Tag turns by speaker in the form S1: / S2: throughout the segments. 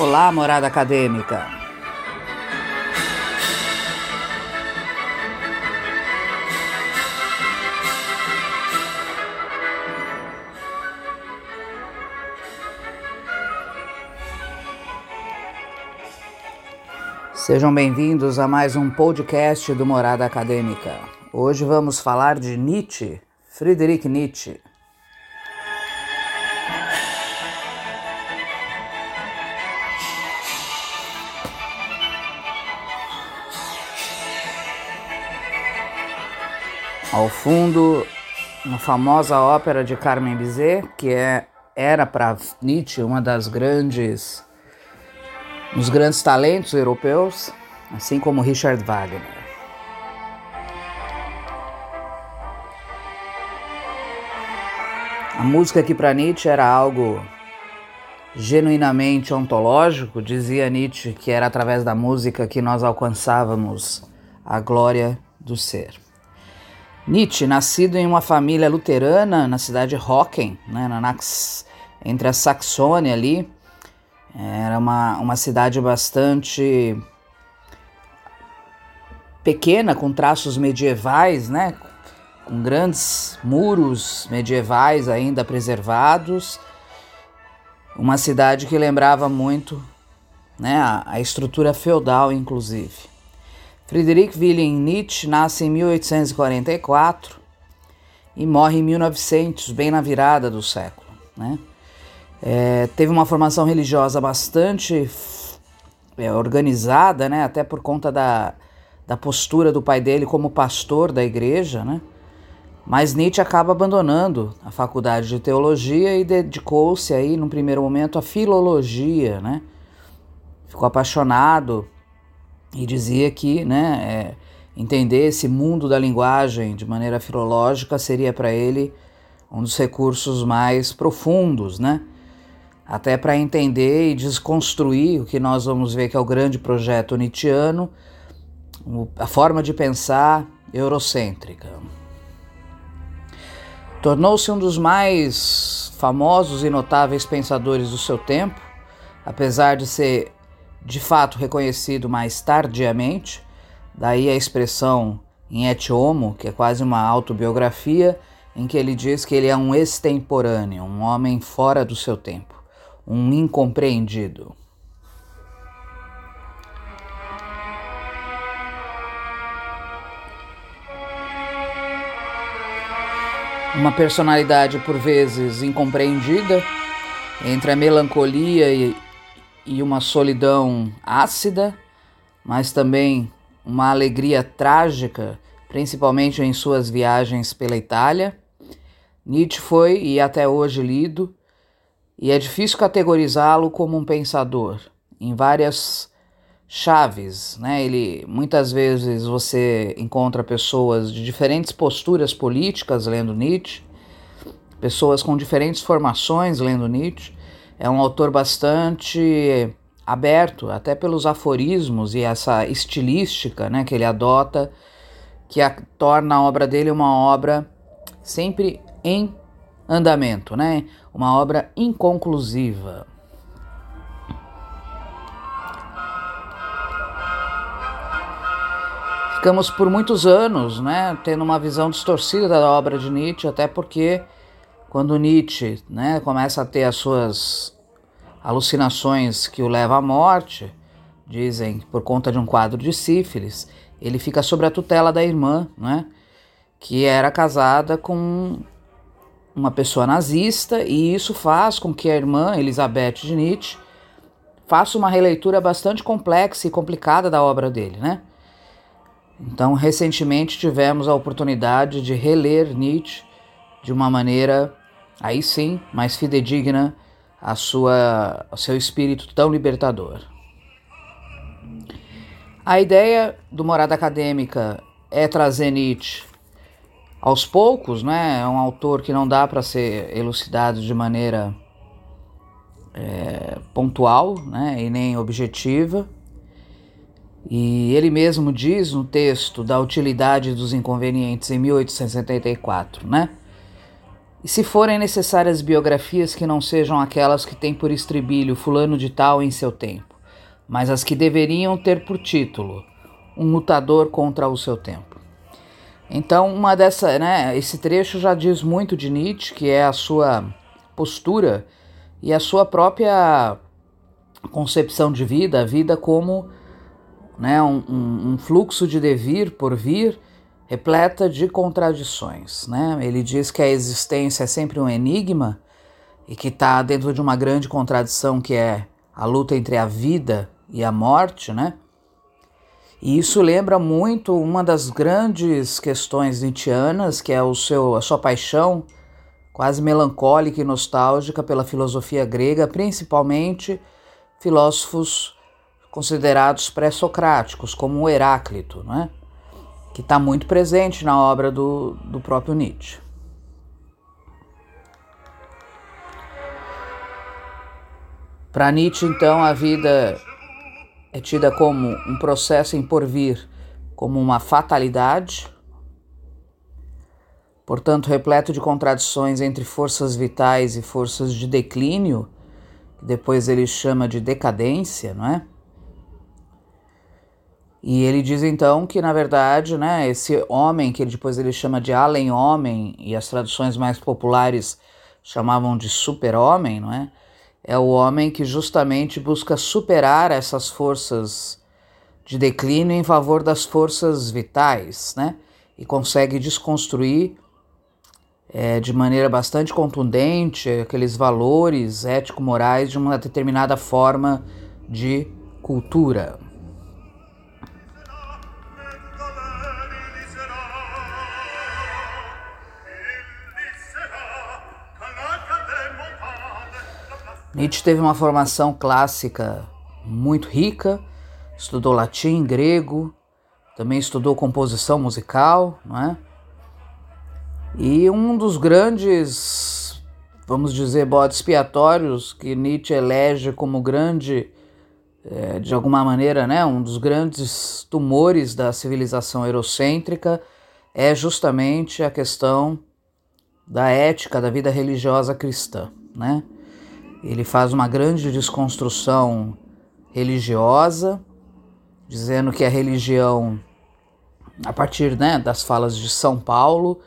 S1: Olá, morada acadêmica. Sejam bem-vindos a mais um podcast do Morada Acadêmica. Hoje vamos falar de Nietzsche, Friedrich Nietzsche. Ao fundo, uma famosa ópera de Carmen Bizet, que é, era para Nietzsche uma das grandes, dos grandes talentos europeus, assim como Richard Wagner. A música aqui para Nietzsche era algo genuinamente ontológico, dizia Nietzsche que era através da música que nós alcançávamos a glória do ser. Nietzsche, nascido em uma família luterana na cidade de Hocken, né, na, entre a Saxônia ali, era uma, uma cidade bastante pequena, com traços medievais, né, com grandes muros medievais ainda preservados, uma cidade que lembrava muito né, a, a estrutura feudal, inclusive. Friedrich Wilhelm Nietzsche nasce em 1844 e morre em 1900, bem na virada do século. Né? É, teve uma formação religiosa bastante é, organizada, né? até por conta da, da postura do pai dele como pastor da igreja, né? Mas Nietzsche acaba abandonando a faculdade de teologia e dedicou-se aí, no primeiro momento, à filologia, né? Ficou apaixonado e dizia que né, é, entender esse mundo da linguagem de maneira filológica seria para ele um dos recursos mais profundos, né? até para entender e desconstruir o que nós vamos ver que é o grande projeto nietzschiano, a forma de pensar eurocêntrica. Tornou-se um dos mais famosos e notáveis pensadores do seu tempo, apesar de ser de fato reconhecido mais tardiamente, daí a expressão em Et Homo, que é quase uma autobiografia, em que ele diz que ele é um extemporâneo, um homem fora do seu tempo, um incompreendido. Uma personalidade por vezes incompreendida, entre a melancolia e e uma solidão ácida, mas também uma alegria trágica, principalmente em suas viagens pela Itália. Nietzsche foi e até hoje lido, e é difícil categorizá-lo como um pensador em várias chaves, né? Ele muitas vezes você encontra pessoas de diferentes posturas políticas lendo Nietzsche, pessoas com diferentes formações lendo Nietzsche, é um autor bastante aberto, até pelos aforismos e essa estilística né, que ele adota, que a, torna a obra dele uma obra sempre em andamento, né? uma obra inconclusiva. Ficamos por muitos anos né, tendo uma visão distorcida da obra de Nietzsche, até porque quando Nietzsche né, começa a ter as suas alucinações que o levam à morte, dizem por conta de um quadro de sífilis, ele fica sob a tutela da irmã, né, que era casada com uma pessoa nazista, e isso faz com que a irmã Elizabeth de Nietzsche faça uma releitura bastante complexa e complicada da obra dele, né? Então, recentemente tivemos a oportunidade de reler Nietzsche de uma maneira aí sim, mais fidedigna a sua, ao seu espírito tão libertador. A ideia do Morada Acadêmica é trazer Nietzsche aos poucos, né? É um autor que não dá para ser elucidado de maneira é, pontual, né? E nem objetiva. E ele mesmo diz no texto da utilidade dos inconvenientes em 1874, né? E se forem necessárias biografias que não sejam aquelas que têm por estribilho fulano de tal em seu tempo, mas as que deveriam ter por título um lutador contra o seu tempo. Então, uma dessa, né, esse trecho já diz muito de Nietzsche, que é a sua postura e a sua própria concepção de vida, a vida como né, um, um, fluxo de devir por vir repleta de contradições. Né? Ele diz que a existência é sempre um enigma e que está dentro de uma grande contradição que é a luta entre a vida e a morte, né? E isso lembra muito uma das grandes questões nietzschianas, que é o seu, a sua paixão quase melancólica e nostálgica pela filosofia grega, principalmente filósofos considerados pré-socráticos, como Heráclito, não é? Que está muito presente na obra do, do próprio Nietzsche. Para Nietzsche, então, a vida é tida como um processo em porvir, como uma fatalidade, portanto, repleto de contradições entre forças vitais e forças de declínio, que depois ele chama de decadência, não é? E ele diz então que, na verdade, né, esse homem, que ele, depois ele chama de além-homem, e as traduções mais populares chamavam de super-homem, não é? É o homem que justamente busca superar essas forças de declínio em favor das forças vitais, né? E consegue desconstruir é, de maneira bastante contundente aqueles valores ético-morais de uma determinada forma de cultura. Nietzsche teve uma formação clássica muito rica, estudou latim, grego, também estudou composição musical, não é? E um dos grandes, vamos dizer, bodes expiatórios que Nietzsche elege como grande, é, de alguma maneira, né, um dos grandes tumores da civilização eurocêntrica é justamente a questão da ética da vida religiosa cristã, né? Ele faz uma grande desconstrução religiosa, dizendo que a religião, a partir né, das falas de São Paulo,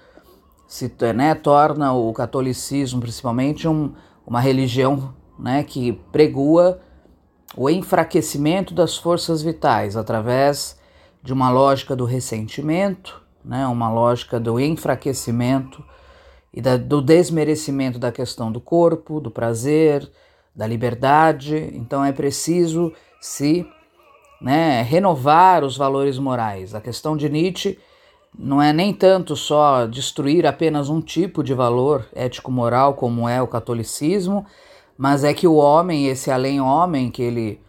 S1: se né, torna o catolicismo principalmente um, uma religião né, que pregua o enfraquecimento das forças vitais através de uma lógica do ressentimento, né, uma lógica do enfraquecimento e da, do desmerecimento da questão do corpo, do prazer, da liberdade. Então é preciso se né, renovar os valores morais. A questão de Nietzsche não é nem tanto só destruir apenas um tipo de valor ético-moral, como é o catolicismo, mas é que o homem, esse além-homem que ele,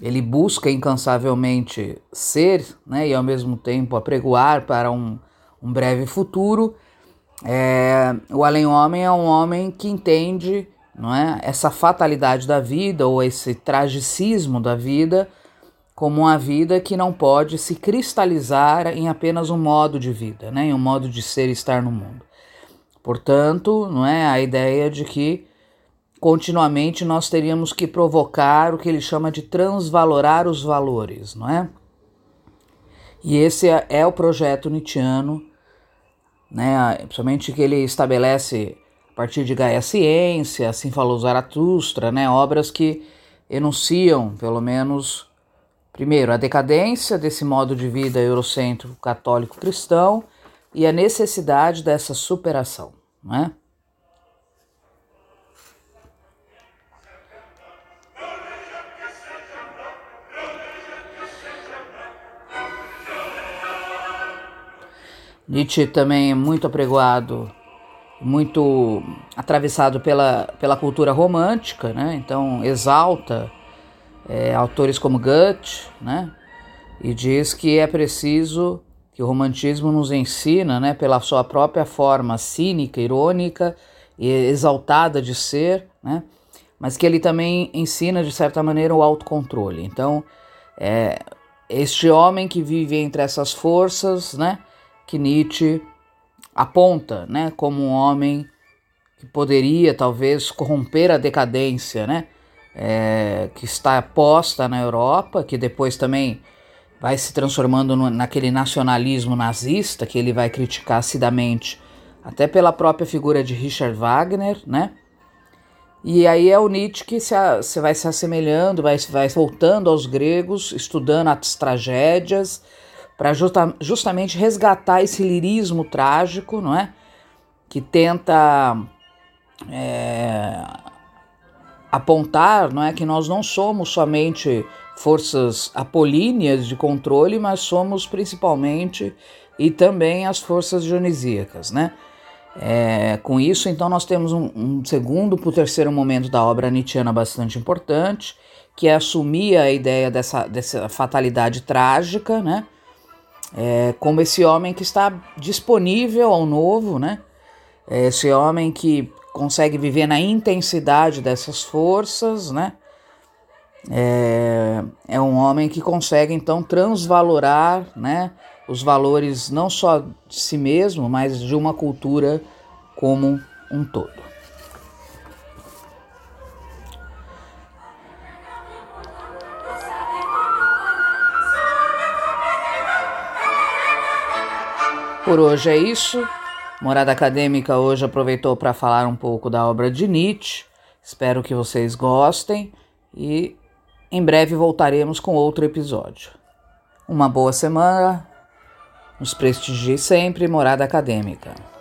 S1: ele busca incansavelmente ser, né, e ao mesmo tempo apregoar para um, um breve futuro, é, o além-homem é um homem que entende não é, essa fatalidade da vida ou esse tragicismo da vida como uma vida que não pode se cristalizar em apenas um modo de vida, né, em um modo de ser e estar no mundo. Portanto, não é a ideia de que continuamente nós teríamos que provocar o que ele chama de transvalorar os valores, não é? E esse é, é o projeto Nietzscheano né? Principalmente que ele estabelece a partir de Gaia Ciência, assim falou Zaratustra, né? Obras que enunciam, pelo menos, primeiro, a decadência desse modo de vida eurocêntrico católico cristão e a necessidade dessa superação, né? Nietzsche também é muito apregoado, muito atravessado pela, pela cultura romântica, né? então exalta é, autores como Goethe, né? e diz que é preciso que o romantismo nos ensina, né, pela sua própria forma cínica, irônica e exaltada de ser, né, mas que ele também ensina de certa maneira o autocontrole. Então, é, este homem que vive entre essas forças, né, que Nietzsche aponta né, como um homem que poderia talvez corromper a decadência, né? É, que está posta na Europa, que depois também vai se transformando no, naquele nacionalismo nazista que ele vai criticar acidamente, até pela própria figura de Richard Wagner, né? E aí é o Nietzsche que se, se vai se assemelhando, vai, vai voltando aos gregos, estudando as tragédias, para justa, justamente resgatar esse lirismo trágico, não é? Que tenta é, apontar, não é, que nós não somos somente forças apolíneas de controle, mas somos principalmente e também as forças dionisíacas, né? É, com isso, então, nós temos um, um segundo para o terceiro momento da obra nietzschiana bastante importante, que é assumir a ideia dessa, dessa fatalidade trágica, né? É, como esse homem que está disponível ao novo, né? É esse homem que consegue viver na intensidade dessas forças, né? É, é um homem que consegue então transvalorar, né? Os valores não só de si mesmo, mas de uma cultura como um todo. Por hoje é isso. Morada Acadêmica hoje aproveitou para falar um pouco da obra de Nietzsche. Espero que vocês gostem e em breve voltaremos com outro episódio. Uma boa semana. Nos prestigie sempre, Morada Acadêmica.